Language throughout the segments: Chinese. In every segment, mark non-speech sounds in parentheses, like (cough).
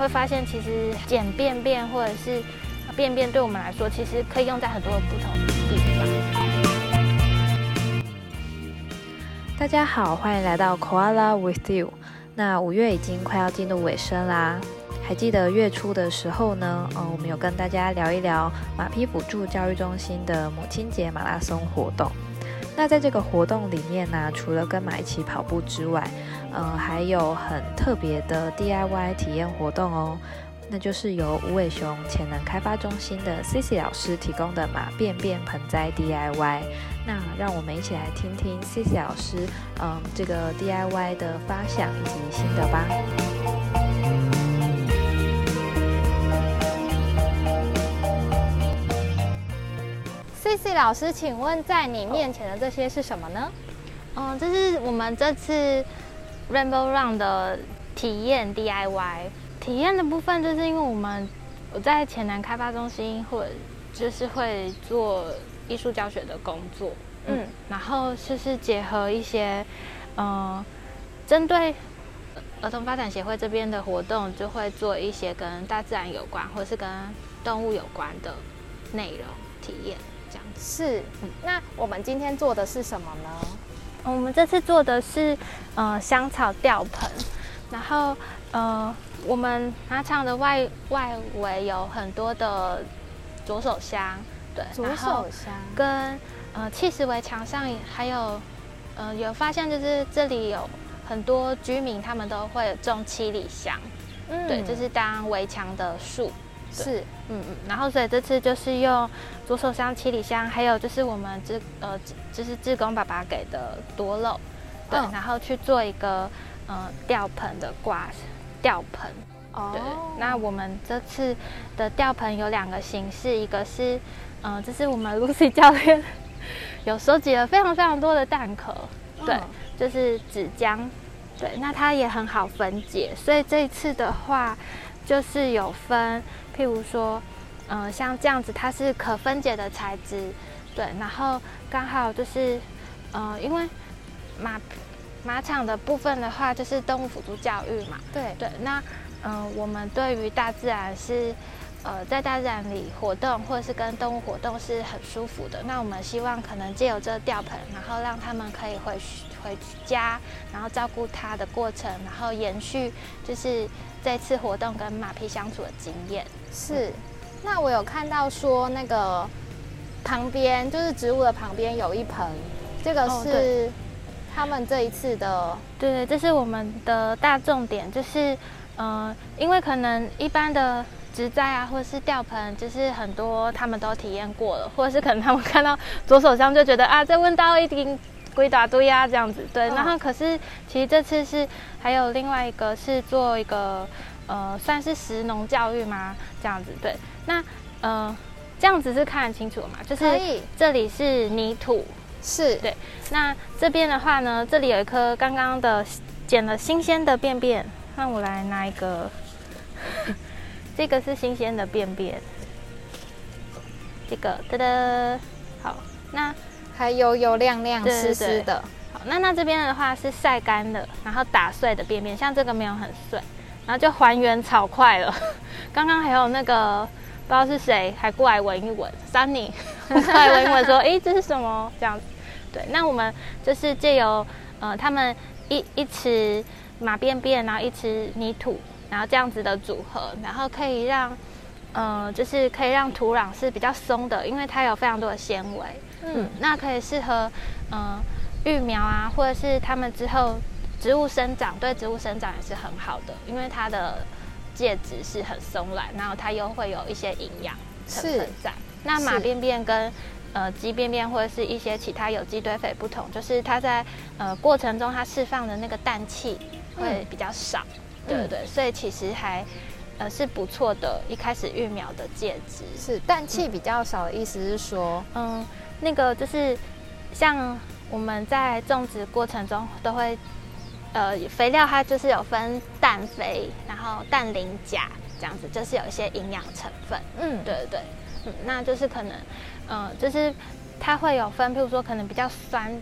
会发现，其实捡便便或者是便便，对我们来说，其实可以用在很多不同的地方。大家好，欢迎来到 Koala with you。那五月已经快要进入尾声啦，还记得月初的时候呢，呃，我们有跟大家聊一聊马匹辅助教育中心的母亲节马拉松活动。那在这个活动里面呢，除了跟马一起跑步之外，呃，还有很特别的 DIY 体验活动哦。那就是由无尾熊潜能开发中心的 Cici 老师提供的马便便盆栽 DIY。那让我们一起来听听 Cici 老师，嗯，这个 DIY 的发想以及心得吧。Cici 老师，请问在你面前的这些是什么呢？嗯，这是我们这次 Rainbow Run 的体验 DIY。体验的部分，就是因为我们我在前南开发中心，或者就是会做艺术教学的工作，嗯，然后就是结合一些，嗯，针对儿童发展协会这边的活动，就会做一些跟大自然有关，或者是跟动物有关的内容体验，这样子。是，那我们今天做的是什么呢？我们这次做的是，呃，香草吊盆，然后，呃。我们马场的外外围有很多的左手香，对，左手香。跟呃砌石围墙上还有呃有发现就是这里有很多居民他们都会种七里香，嗯，对，就是当围墙的树，是，嗯嗯，然后所以这次就是用左手香、七里香，还有就是我们志呃就是志工爸爸给的多肉，对，然后去做一个呃吊盆的挂。吊盆，哦。对，那我们这次的吊盆有两个形式，一个是，嗯，这是我们 Lucy 教练有收集了非常非常多的蛋壳，对，就是纸浆，对，那它也很好分解，所以这一次的话，就是有分，譬如说，嗯，像这样子，它是可分解的材质，对，然后刚好就是，嗯，因为马。马场的部分的话，就是动物辅助教育嘛。对对，那嗯，我们对于大自然是呃，在大自然里活动，或者是跟动物活动是很舒服的。那我们希望可能借由这个吊盆，然后让他们可以回回家，然后照顾它的过程，然后延续就是这次活动跟马匹相处的经验。是，那我有看到说那个旁边就是植物的旁边有一盆，这个是。他们这一次的，对对，这是我们的大重点，就是，嗯，因为可能一般的植栽啊，或者是吊盆，就是很多他们都体验过了，或者是可能他们看到 (laughs) 左手上就觉得啊，这问到一定归大堆啊这样子，对。然后可是其实这次是还有另外一个是做一个呃，算是食农教育吗？这样子，对。那呃，这样子是看得清楚吗？就是这里是泥土。是对，那这边的话呢，这里有一颗刚刚的捡了新鲜的便便，那我来拿一个，这个是新鲜的便便，这个哒哒，好，那还油油亮亮湿湿的，好，那那这边的话是晒干的，然后打碎的便便，像这个没有很碎，然后就还原草块了，(laughs) 刚刚还有那个。不知道是谁还过来闻一闻，Sunny (laughs) 过来闻一闻说：“哎，这是什么？”这样子，对。那我们就是借由呃，他们一一池马便便，然后一池泥土，然后这样子的组合，然后可以让呃，就是可以让土壤是比较松的，因为它有非常多的纤维。嗯，那可以适合嗯育苗啊，或者是它们之后植物生长，对植物生长也是很好的，因为它的。介质是很松软，然后它又会有一些营养成分在。那马便便跟呃鸡便便或者是一些其他有机堆肥不同，就是它在呃过程中它释放的那个氮气会比较少，对不对？所以其实还呃是不错的。一开始育苗的介质是氮气比较少的意思是说，嗯，那个就是像我们在种植过程中都会。呃，肥料它就是有分氮肥，然后氮磷钾这样子，就是有一些营养成分。嗯，对对对，嗯，那就是可能，嗯，就是它会有分，譬如说可能比较酸，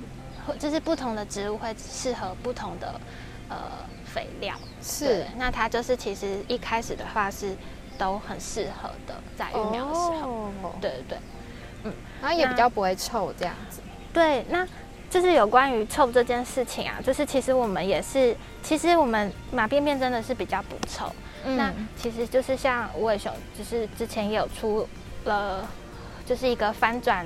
或就是不同的植物会适合不同的呃肥料。是，那它就是其实一开始的话是都很适合的，在育苗的时候。对对对，嗯，然后也比较不会臭这样子。对，那就是有关于臭这件事情啊，就是其实我们也是，其实我们马便便真的是比较不臭。那其实就是像无尾熊，就是之前也有出了，就是一个翻转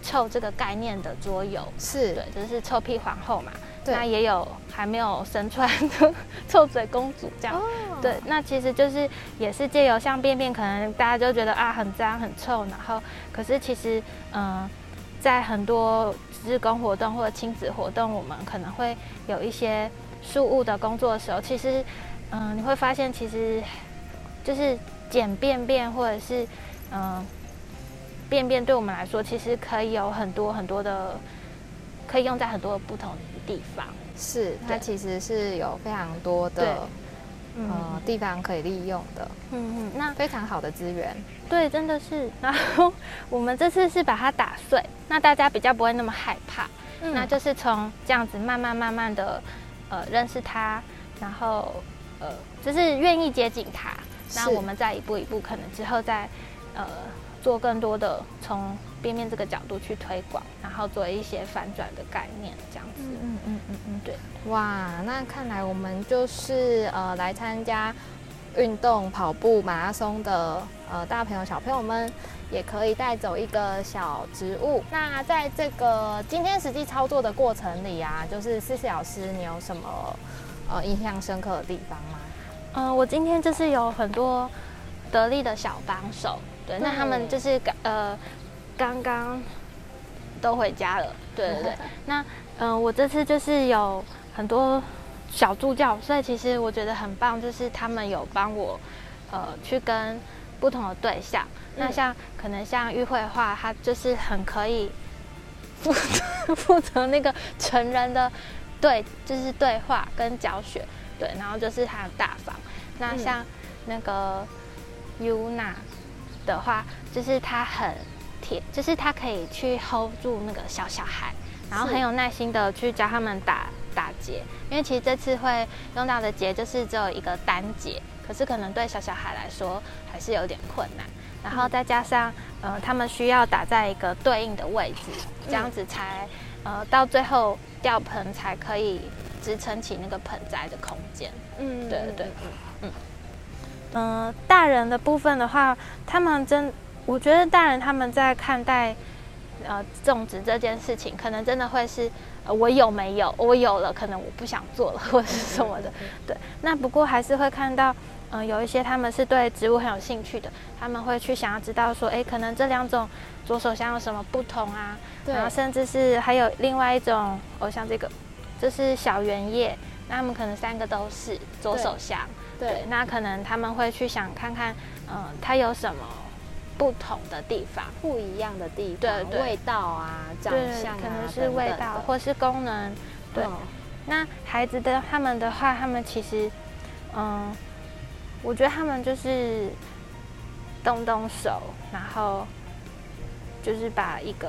臭这个概念的桌游，是对，就是臭屁皇后嘛。那也有还没有生出来的臭嘴公主这样。对，那其实就是也是借由像便便，可能大家就觉得啊很脏很臭，然后可是其实嗯，在很多日工活动或者亲子活动，我们可能会有一些事务的工作的时候，其实。嗯，你会发现其实就是捡便便或者是嗯便便，对我们来说其实可以有很多很多的，可以用在很多不同的地方。是，它其实是有非常多的呃地方可以利用的。嗯嗯，那非常好的资源。对，真的是。(laughs) 然后我们这次是把它打碎，那大家比较不会那么害怕。嗯，那就是从这样子慢慢慢慢的呃认识它，然后。呃，就是愿意接近它，那我们再一步一步，可能之后再呃做更多的从边面这个角度去推广，然后做一些反转的概念，这样子。嗯嗯嗯嗯，对。哇，那看来我们就是呃来参加运动跑步马拉松的呃大朋友小朋友们，也可以带走一个小植物。那在这个今天实际操作的过程里啊，就是思思老师，你有什么？呃，印象深刻的地方吗？嗯，我今天就是有很多得力的小帮手，对，那他们就是刚呃刚刚都回家了，对对对。(laughs) 那嗯，我这次就是有很多小助教，所以其实我觉得很棒，就是他们有帮我呃去跟不同的对象，那像可能像玉慧话，他就是很可以负责负责那个成人的。对，就是对话跟教学，对，然后就是他很大方。那像那个 Yuna 的话，就是他很铁，就是他可以去 hold 住那个小小孩，然后很有耐心的去教他们打打结。因为其实这次会用到的结就是只有一个单结，可是可能对小小孩来说还是有点困难。然后再加上呃，他们需要打在一个对应的位置，这样子才呃到最后。吊盆才可以支撑起那个盆栽的空间。嗯，对对嗯嗯嗯。大人的部分的话，他们真，我觉得大人他们在看待呃种植这件事情，可能真的会是，呃，我有没有？我有了，可能我不想做了，(laughs) 或者是什么的。对。那不过还是会看到，嗯，有一些他们是对植物很有兴趣的，他们会去想要知道说，哎，可能这两种左手香有什么不同啊？然后甚至是还有另外一种，哦，像这个，这是小圆叶，那他们可能三个都是左手香，对，那可能他们会去想看看，嗯，它有什么不同的地方，不一样的地方，对，味道啊，长相啊，可能是味道或是功能，对。那孩子的他们的话，他们其实，嗯，我觉得他们就是动动手，然后就是把一个。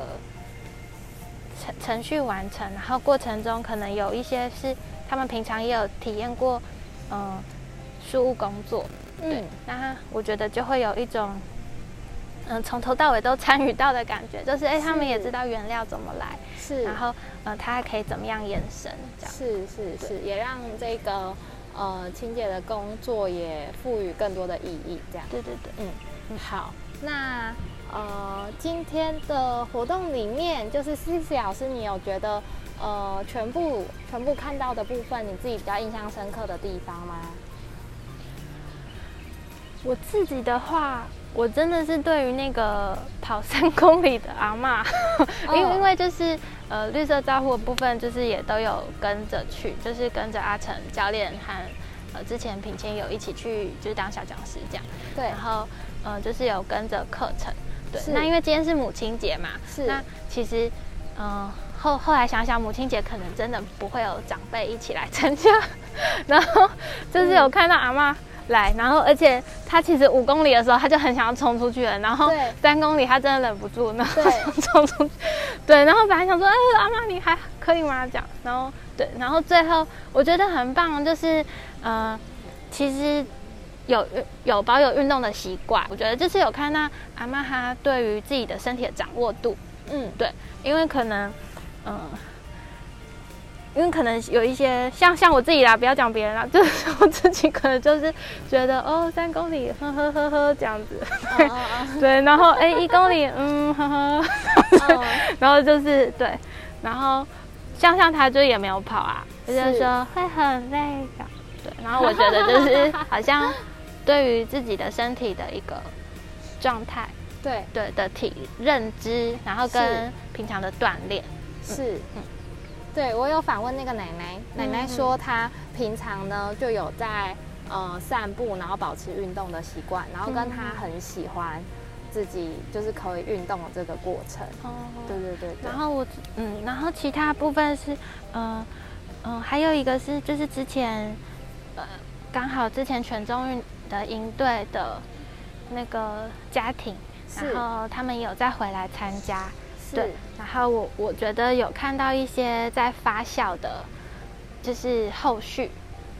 程程序完成，然后过程中可能有一些是他们平常也有体验过，嗯，事务工作，嗯，那我觉得就会有一种，嗯，从头到尾都参与到的感觉，就是哎，他们也知道原料怎么来，是，然后呃，他还可以怎么样延伸，这样，是是是，也让这个呃清洁的工作也赋予更多的意义，这样，对对对，嗯，好，那。呃，今天的活动里面，就是思思老师，你有觉得呃，全部全部看到的部分，你自己比较印象深刻的地方吗？我自己的话，我真的是对于那个跑三公里的阿妈，(laughs) 因为因为就是呃绿色招呼的部分，就是也都有跟着去，就是跟着阿成教练和呃之前品谦有一起去，就是当小讲师这样。对，然后呃就是有跟着课程。对，那因为今天是母亲节嘛，是。那其实，嗯，后后来想想，母亲节可能真的不会有长辈一起来参加，(laughs) 然后就是有看到阿妈来，然后而且他其实五公里的时候他就很想要冲出去了，然后三公里他真的忍不住，然后冲出去，对，然后本来想说，哎，阿妈你还可以吗？这样，然后对，然后最后我觉得很棒，就是呃，其实有有保有运动的习惯，我觉得就是有看到阿妈她对于自己的身体的掌握度，嗯，对，因为可能嗯。因为可能有一些像像我自己啦，不要讲别人啦，(laughs) 就是我自己可能就是觉得哦，三公里呵呵呵呵这样子，对，然后哎一公里嗯呵呵，然后就是对，然后像像他就也没有跑啊，就是说会很累的，对，然后我觉得就是 (laughs) 好像对于自己的身体的一个状态，对。对的体认知，然后跟平常的锻炼。是。嗯。对，我有访问那个奶奶，奶奶说她平常呢就有在呃散步，然后保持运动的习惯，然后跟她很喜欢自己就是可以运动的这个过程。哦，对对对。然后我嗯，然后其他部分是嗯嗯，还有一个是就是之前呃刚好之前全中运的营队的那个家庭，然后他们有再回来参加。对，然后我我觉得有看到一些在发酵的，就是后续，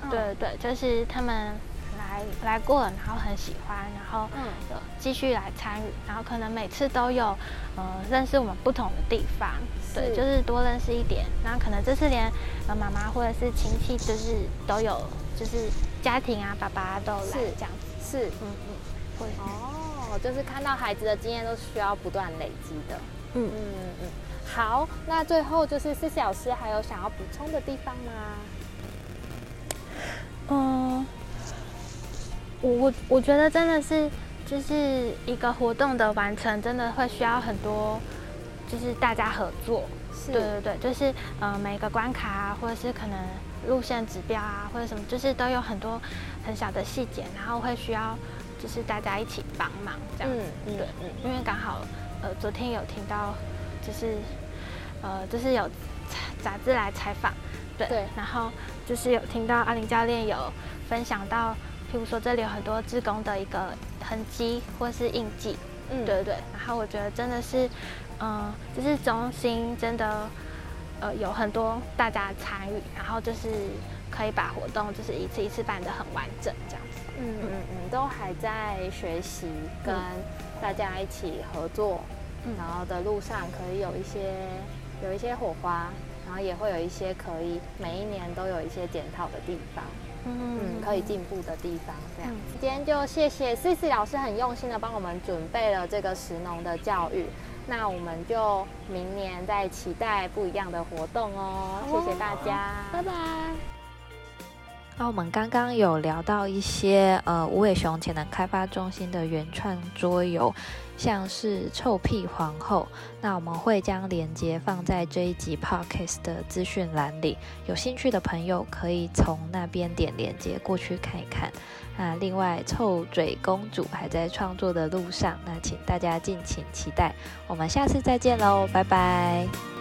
对对，就是他们来来过，然后很喜欢，然后有继续来参与，然后可能每次都有呃认识我们不同的地方，对，就是多认识一点，然后可能这次连呃妈妈或者是亲戚就是都有，就是家庭啊爸爸都来这样子，是，嗯嗯，会。哦，就是看到孩子的经验都是需要不断累积的。嗯嗯嗯好，那最后就是四小时还有想要补充的地方吗？嗯，我我我觉得真的是就是一个活动的完成，真的会需要很多，就是大家合作。是，对对对，就是呃每个关卡啊，或者是可能路线指标啊，或者什么，就是都有很多很小的细节，然后会需要就是大家一起帮忙这样子。嗯嗯，对，嗯，因为刚好。呃，昨天有听到，就是，呃，就是有杂志来采访，对，然后就是有听到阿林教练有分享到，譬如说这里有很多志工的一个痕迹或是印记，嗯，对对对，然后我觉得真的是，嗯，就是中心真的，呃，有很多大家参与，然后就是可以把活动就是一次一次办得很完整这样子，嗯嗯嗯，都还在学习跟。大家一起合作，然后的路上可以有一些有一些火花，然后也会有一些可以每一年都有一些检讨的地方，嗯，可以进步的地方。这样，今天就谢谢 C C 老师很用心的帮我们准备了这个石农的教育，那我们就明年再期待不一样的活动哦。谢谢大家，拜拜。那我们刚刚有聊到一些呃无尾熊潜能开发中心的原创桌游，像是臭屁皇后。那我们会将链接放在这一集 podcast 的资讯栏里，有兴趣的朋友可以从那边点链接过去看一看。那另外臭嘴公主还在创作的路上，那请大家敬请期待。我们下次再见喽，拜拜。